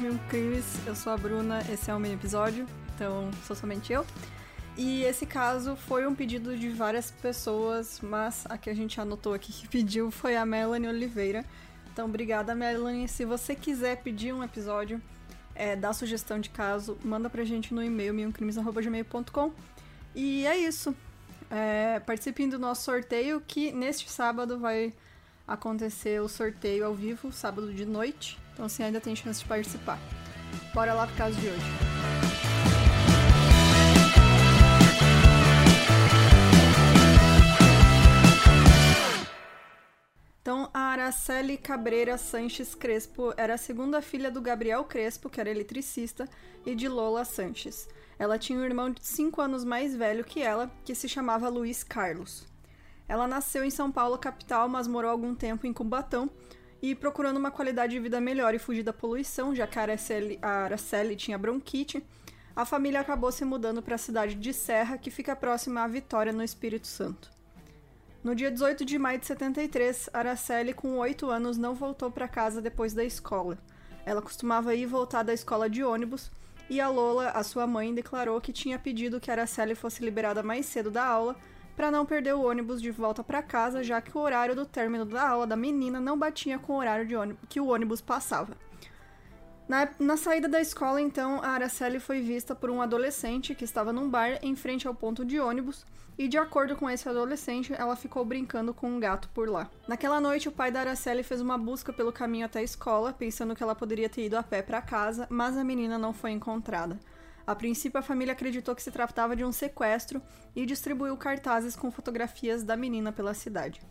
Mil Crimes. Eu sou a Bruna, esse é um mini episódio, então sou somente eu. E esse caso foi um pedido de várias pessoas, mas a que a gente anotou aqui que pediu foi a Melanie Oliveira. Então, obrigada, Melanie. Se você quiser pedir um episódio, é, dá sugestão de caso, manda pra gente no e-mail milcrimes.gmail.com. E é isso. É, participem do nosso sorteio, que neste sábado vai acontecer o sorteio ao vivo, sábado de noite. Então você ainda tem chance de participar. Bora lá pro caso de hoje. Então, a Araceli Cabreira Sanches Crespo era a segunda filha do Gabriel Crespo, que era eletricista, e de Lola Sanches. Ela tinha um irmão de 5 anos mais velho que ela, que se chamava Luiz Carlos. Ela nasceu em São Paulo, capital, mas morou algum tempo em Cubatão, e procurando uma qualidade de vida melhor e fugir da poluição, já que a Araceli, a Araceli tinha bronquite, a família acabou se mudando para a cidade de Serra, que fica próxima à Vitória, no Espírito Santo. No dia 18 de maio de 73, Araceli, com 8 anos, não voltou para casa depois da escola. Ela costumava ir voltar da escola de ônibus, e a Lola, a sua mãe, declarou que tinha pedido que Araceli fosse liberada mais cedo da aula para não perder o ônibus de volta para casa, já que o horário do término da aula da menina não batia com o horário de ônibus, que o ônibus passava. Na, na, saída da escola, então, a Araceli foi vista por um adolescente que estava num bar em frente ao ponto de ônibus, e de acordo com esse adolescente, ela ficou brincando com um gato por lá. Naquela noite, o pai da Araceli fez uma busca pelo caminho até a escola, pensando que ela poderia ter ido a pé para casa, mas a menina não foi encontrada. A princípio, a família acreditou que se tratava de um sequestro e distribuiu cartazes com fotografias da menina pela cidade.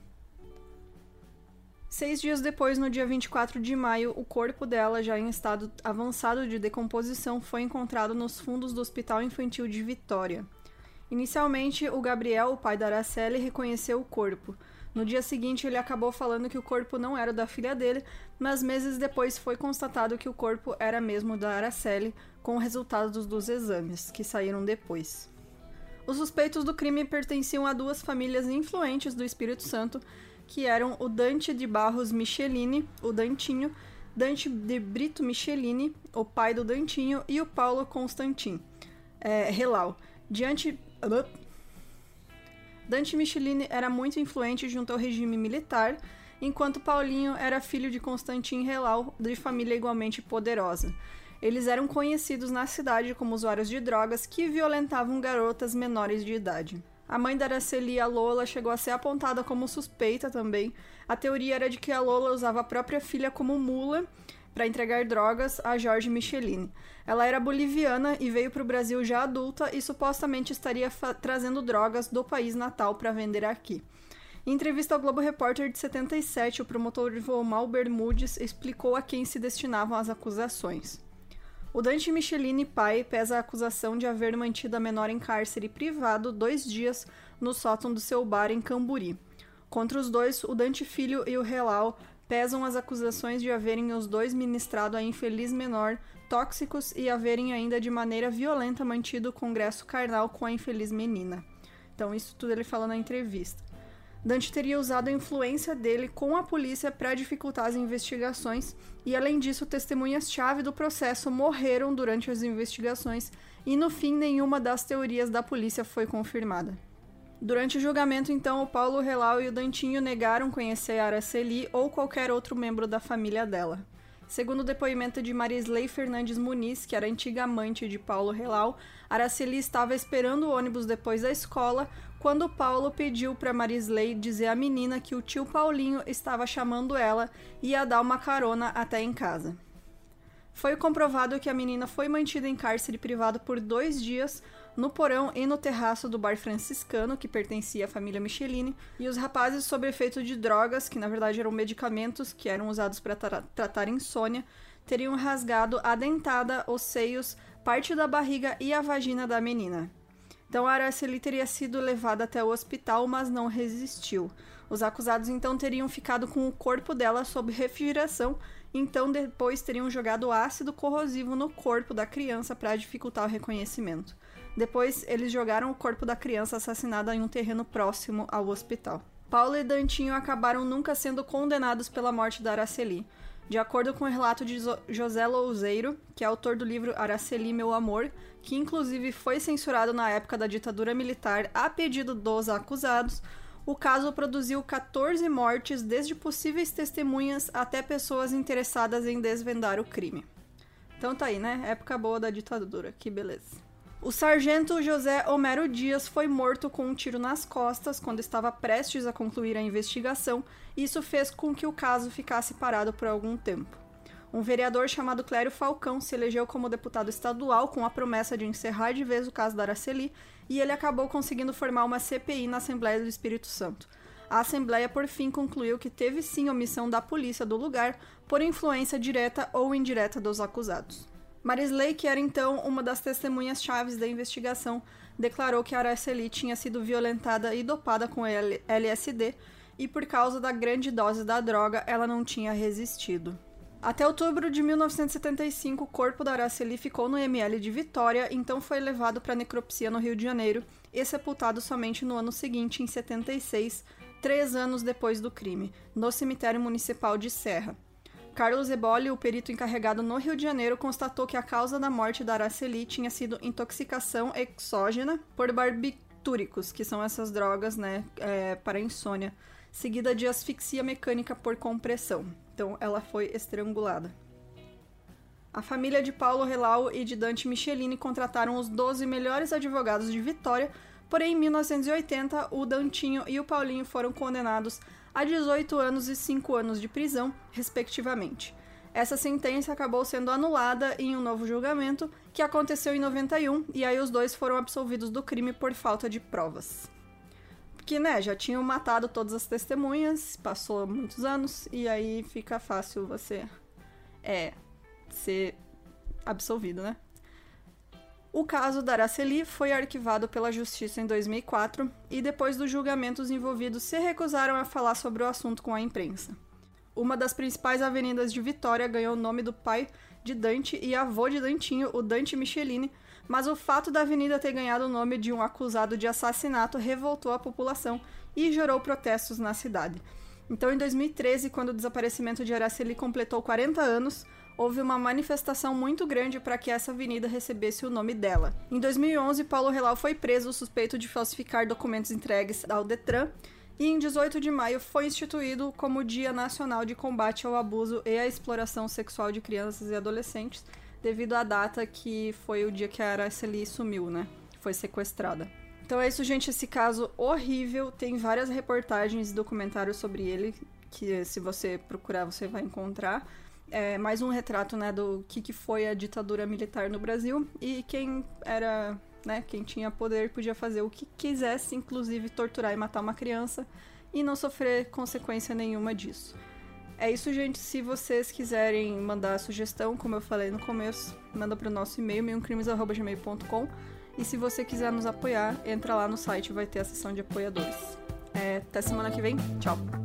Seis dias depois, no dia 24 de maio, o corpo dela, já em estado avançado de decomposição, foi encontrado nos fundos do Hospital Infantil de Vitória. Inicialmente, o Gabriel, o pai da Araceli, reconheceu o corpo. No dia seguinte, ele acabou falando que o corpo não era da filha dele, mas meses depois foi constatado que o corpo era mesmo da Araceli, com resultados dos exames, que saíram depois. Os suspeitos do crime pertenciam a duas famílias influentes do Espírito Santo, que eram o Dante de Barros Michelini, o Dantinho, Dante de Brito Michelini, o pai do Dantinho, e o Paulo Constantin, é, Relau. Diante. Dante Michelini era muito influente junto ao regime militar, enquanto Paulinho era filho de Constantin Relau, de família igualmente poderosa. Eles eram conhecidos na cidade como usuários de drogas que violentavam garotas menores de idade. A mãe da Araceli, a Lola, chegou a ser apontada como suspeita também. A teoria era de que a Lola usava a própria filha como mula para entregar drogas a Jorge Michelin. Ela era boliviana e veio para o Brasil já adulta e supostamente estaria trazendo drogas do país natal para vender aqui. Em entrevista ao Globo Repórter de 77, o promotor Vomal Bermudes explicou a quem se destinavam as acusações. O Dante Michelini, pai, pesa a acusação de haver mantido a menor em cárcere privado dois dias no sótão do seu bar em Camburi. Contra os dois, o Dante Filho e o Relau pesam as acusações de haverem os dois ministrado a infeliz menor tóxicos e haverem ainda de maneira violenta mantido o congresso carnal com a infeliz menina. Então, isso tudo ele fala na entrevista. Dante teria usado a influência dele com a polícia para dificultar as investigações, e além disso, testemunhas-chave do processo morreram durante as investigações, e no fim, nenhuma das teorias da polícia foi confirmada. Durante o julgamento, então, o Paulo Relau e o Dantinho negaram conhecer Araceli ou qualquer outro membro da família dela. Segundo o depoimento de Marisley Fernandes Muniz, que era antiga amante de Paulo Relau, Araceli estava esperando o ônibus depois da escola, quando Paulo pediu para Marisley dizer à menina que o tio Paulinho estava chamando ela e ia dar uma carona até em casa. Foi comprovado que a menina foi mantida em cárcere privado por dois dias no porão e no terraço do bar franciscano, que pertencia à família Michelini, e os rapazes, sob efeito de drogas, que na verdade eram medicamentos que eram usados para tra tratar insônia, teriam rasgado a dentada, os seios, parte da barriga e a vagina da menina. Então, Araceli teria sido levada até o hospital, mas não resistiu. Os acusados então teriam ficado com o corpo dela sob refrigeração, então depois teriam jogado ácido corrosivo no corpo da criança para dificultar o reconhecimento. Depois, eles jogaram o corpo da criança assassinada em um terreno próximo ao hospital. Paulo e Dantinho acabaram nunca sendo condenados pela morte da Araceli. De acordo com o relato de José Louzeiro, que é autor do livro Araceli, Meu Amor, que inclusive foi censurado na época da ditadura militar a pedido dos acusados, o caso produziu 14 mortes, desde possíveis testemunhas até pessoas interessadas em desvendar o crime. Então tá aí, né? Época boa da ditadura, que beleza. O sargento José Homero Dias foi morto com um tiro nas costas quando estava prestes a concluir a investigação, e isso fez com que o caso ficasse parado por algum tempo. Um vereador chamado Clério Falcão se elegeu como deputado estadual com a promessa de encerrar de vez o caso da Araceli, e ele acabou conseguindo formar uma CPI na Assembleia do Espírito Santo. A Assembleia, por fim, concluiu que teve sim omissão da polícia do lugar por influência direta ou indireta dos acusados. Marisley, que era então uma das testemunhas chaves da investigação, declarou que Araceli tinha sido violentada e dopada com LSD e por causa da grande dose da droga ela não tinha resistido. Até outubro de 1975, o corpo da Araceli ficou no ML de Vitória, então foi levado para necropsia no Rio de Janeiro e sepultado somente no ano seguinte, em 76, três anos depois do crime, no cemitério municipal de Serra. Carlos Eboli, o perito encarregado no Rio de Janeiro, constatou que a causa da morte da Araceli tinha sido intoxicação exógena por barbitúricos, que são essas drogas né, é, para insônia, seguida de asfixia mecânica por compressão. Então ela foi estrangulada. A família de Paulo Relau e de Dante Michelini contrataram os 12 melhores advogados de Vitória, porém em 1980 o Dantinho e o Paulinho foram condenados a 18 anos e 5 anos de prisão, respectivamente. Essa sentença acabou sendo anulada em um novo julgamento que aconteceu em 91 e aí os dois foram absolvidos do crime por falta de provas. Porque, né, já tinham matado todas as testemunhas, passou muitos anos e aí fica fácil você é ser absolvido, né? O caso da Araceli foi arquivado pela Justiça em 2004 e depois do julgamento os envolvidos se recusaram a falar sobre o assunto com a imprensa. Uma das principais avenidas de Vitória ganhou o nome do pai de Dante e avô de Dantinho, o Dante Michelini, mas o fato da avenida ter ganhado o nome de um acusado de assassinato revoltou a população e gerou protestos na cidade. Então, em 2013, quando o desaparecimento de Araceli completou 40 anos, houve uma manifestação muito grande para que essa avenida recebesse o nome dela. Em 2011, Paulo Relau foi preso suspeito de falsificar documentos entregues ao Detran e em 18 de maio foi instituído como Dia Nacional de Combate ao Abuso e à Exploração Sexual de Crianças e Adolescentes, devido à data que foi o dia que a Araceli sumiu, né? Foi sequestrada. Então é isso, gente. Esse caso horrível. Tem várias reportagens e documentários sobre ele, que se você procurar você vai encontrar é, mais um retrato né, do que, que foi a ditadura militar no Brasil e quem era, né, quem tinha poder podia fazer o que quisesse, inclusive torturar e matar uma criança e não sofrer consequência nenhuma disso. É isso, gente. Se vocês quiserem mandar sugestão, como eu falei no começo, manda para o nosso e-mail, meioncrimes.gmail.com. E se você quiser nos apoiar, entra lá no site, vai ter a seção de apoiadores. É, até semana que vem. Tchau!